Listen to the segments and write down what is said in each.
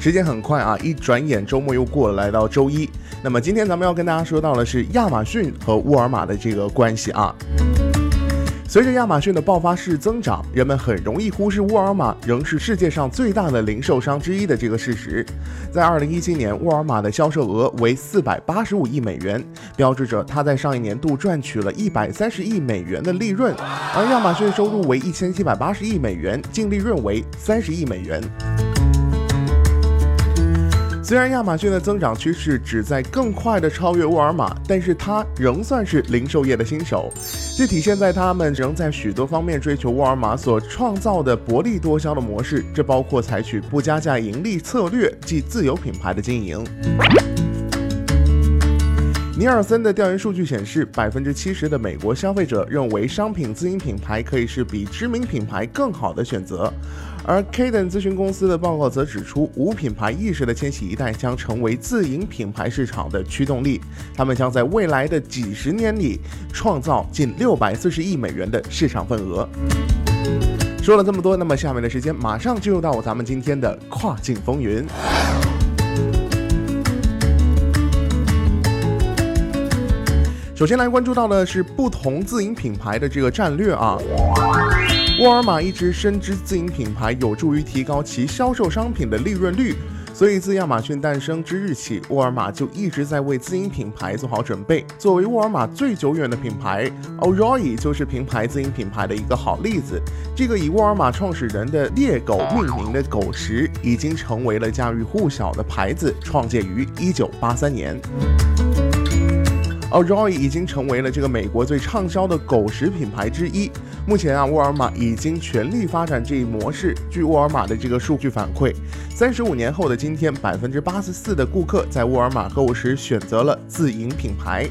时间很快啊，一转眼周末又过了，来到周一。那么今天咱们要跟大家说到的是亚马逊和沃尔玛的这个关系啊。随着亚马逊的爆发式增长，人们很容易忽视沃尔玛仍是世界上最大的零售商之一的这个事实。在二零一七年，沃尔玛的销售额为四百八十五亿美元，标志着它在上一年度赚取了一百三十亿美元的利润，而亚马逊收入为一千七百八十亿美元，净利润为三十亿美元。虽然亚马逊的增长趋势旨在更快地超越沃尔玛，但是它仍算是零售业的新手。这体现在他们仍在许多方面追求沃尔玛所创造的薄利多销的模式，这包括采取不加价盈利策略，即自有品牌的经营。尼尔森的调研数据显示，百分之七十的美国消费者认为商品自营品牌可以是比知名品牌更好的选择。而 Kaden 咨询公司的报告则指出，无品牌意识的千禧一代将成为自营品牌市场的驱动力，他们将在未来的几十年里创造近六百四十亿美元的市场份额。说了这么多，那么下面的时间马上进入到咱们今天的跨境风云。首先来关注到的是不同自营品牌的这个战略啊。沃尔玛一直深知自营品牌有助于提高其销售商品的利润率，所以自亚马逊诞生之日起，沃尔玛就一直在为自营品牌做好准备。作为沃尔玛最久远的品牌，O'Roy 就是品牌自营品牌的一个好例子。这个以沃尔玛创始人的猎狗命名的狗食，已经成为了家喻户晓的牌子，创建于1983年。O'Roy 已经成为了这个美国最畅销的狗食品牌之一。目前啊，沃尔玛已经全力发展这一模式。据沃尔玛的这个数据反馈，三十五年后的今天，百分之八十四的顾客在沃尔玛购物时选择了自营品牌。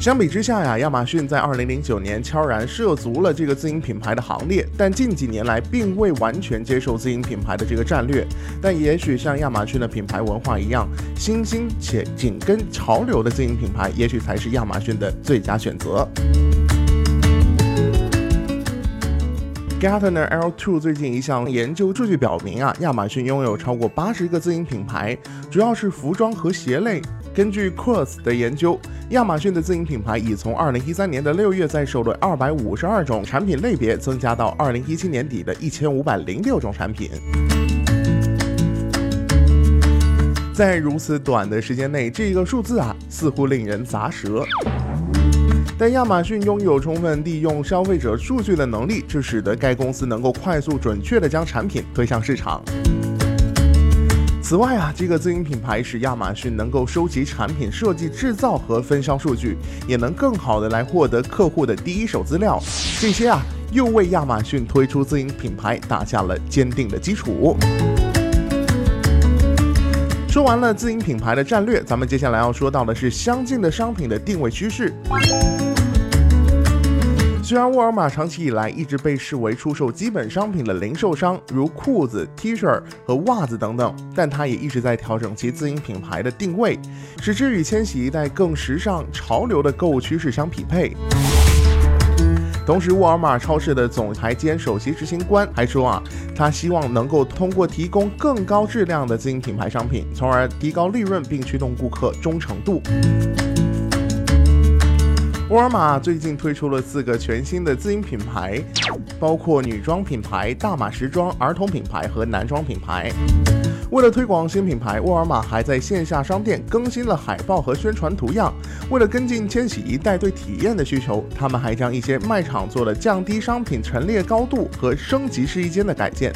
相比之下呀，亚马逊在二零零九年悄然涉足了这个自营品牌的行列，但近几年来并未完全接受自营品牌的这个战略。但也许像亚马逊的品牌文化一样，新兴且紧跟潮流的自营品牌，也许才是亚马逊的最佳选择。Gartner L2 最近一项研究数据表明啊，亚马逊拥有超过八十个自营品牌，主要是服装和鞋类。根据 Cross 的研究，亚马逊的自营品牌已从2013年的六月在售的252种产品类别，增加到2017年底的1506种产品。在如此短的时间内，这个数字啊，似乎令人咂舌。但亚马逊拥有充分利用消费者数据的能力，这使得该公司能够快速准确地将产品推向市场。此外啊，这个自营品牌使亚马逊能够收集产品设计、制造和分销数据，也能更好的来获得客户的第一手资料。这些啊，又为亚马逊推出自营品牌打下了坚定的基础。说完了自营品牌的战略，咱们接下来要说到的是相近的商品的定位趋势。虽然沃尔玛长期以来一直被视为出售基本商品的零售商，如裤子、T 恤和袜子等等，但它也一直在调整其自营品牌的定位，使之与千禧一代更时尚、潮流的购物趋势相匹配。同时，沃尔玛超市的总裁兼首席执行官还说啊，他希望能够通过提供更高质量的自营品牌商品，从而提高利润并驱动顾客忠诚度。沃尔玛最近推出了四个全新的自营品牌，包括女装品牌大码时装、儿童品牌和男装品牌。为了推广新品牌，沃尔玛还在线下商店更新了海报和宣传图样。为了跟进千禧一代对体验的需求，他们还将一些卖场做了降低商品陈列高度和升级试衣间的改建。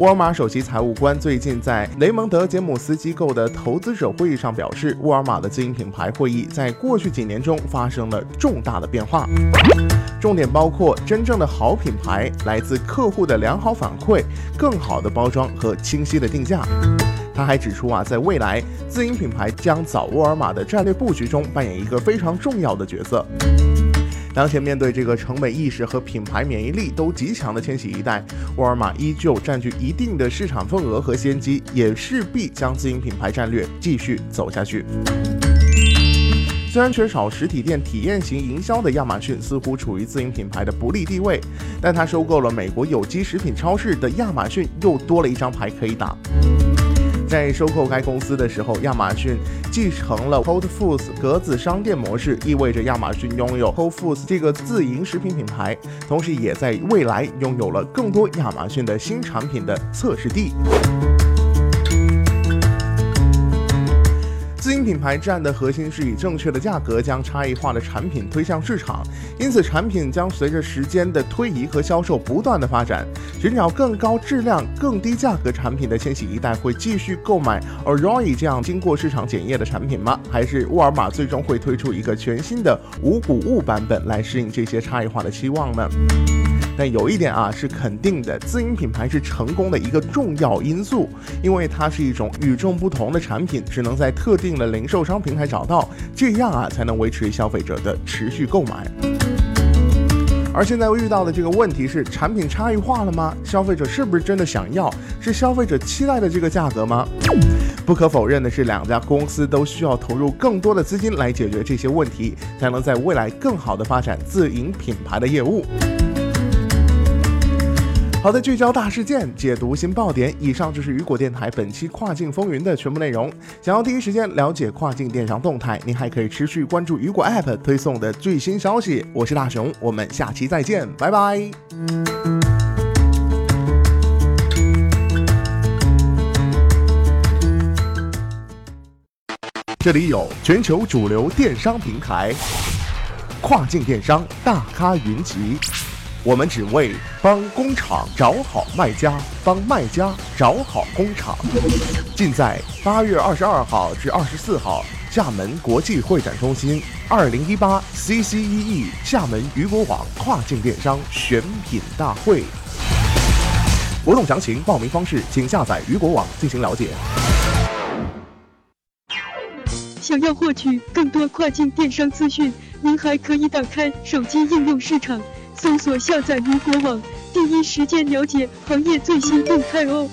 沃尔玛首席财务官最近在雷蒙德·杰姆斯机构的投资者会议上表示，沃尔玛的自营品牌会议在过去几年中发生了重大的变化，重点包括真正的好品牌、来自客户的良好反馈、更好的包装和清晰的定价。他还指出啊，在未来，自营品牌将早沃尔玛的战略布局中扮演一个非常重要的角色。当前面对这个成本意识和品牌免疫力都极强的千禧一代，沃尔玛依旧占据一定的市场份额和先机，也势必将自营品牌战略继续走下去。虽然缺少实体店体验型营销的亚马逊似乎处于自营品牌的不利地位，但它收购了美国有机食品超市的亚马逊，又多了一张牌可以打。在收购该公司的时候，亚马逊继承了 Whole Foods 格子商店模式，意味着亚马逊拥有 Whole Foods 这个自营食品品牌，同时也在未来拥有了更多亚马逊的新产品的测试地。品牌战的核心是以正确的价格将差异化的产品推向市场，因此产品将随着时间的推移和销售不断的发展。寻找更高质量、更低价格产品的千禧一代会继续购买 Arroy 这样经过市场检验的产品吗？还是沃尔玛最终会推出一个全新的无谷物版本来适应这些差异化的期望呢？但有一点啊是肯定的，自营品牌是成功的一个重要因素，因为它是一种与众不同的产品，只能在特定的零售商平台找到，这样啊才能维持消费者的持续购买。而现在遇到的这个问题是，产品差异化了吗？消费者是不是真的想要？是消费者期待的这个价格吗？不可否认的是，两家公司都需要投入更多的资金来解决这些问题，才能在未来更好的发展自营品牌的业务。好的，聚焦大事件，解读新爆点。以上就是雨果电台本期跨境风云的全部内容。想要第一时间了解跨境电商动态，您还可以持续关注雨果 App 推送的最新消息。我是大熊，我们下期再见，拜拜。这里有全球主流电商平台，跨境电商大咖云集。我们只为帮工厂找好卖家，帮卖家找好工厂。尽在八月二十二号至二十四号厦门国际会展中心二零一八 CCEE 厦门雨果网跨境电商选品大会。活动详情、报名方式，请下载雨果网进行了解。想要获取更多跨境电商资讯，您还可以打开手机应用市场。搜索下载云果网，第一时间了解行业最新动态哦。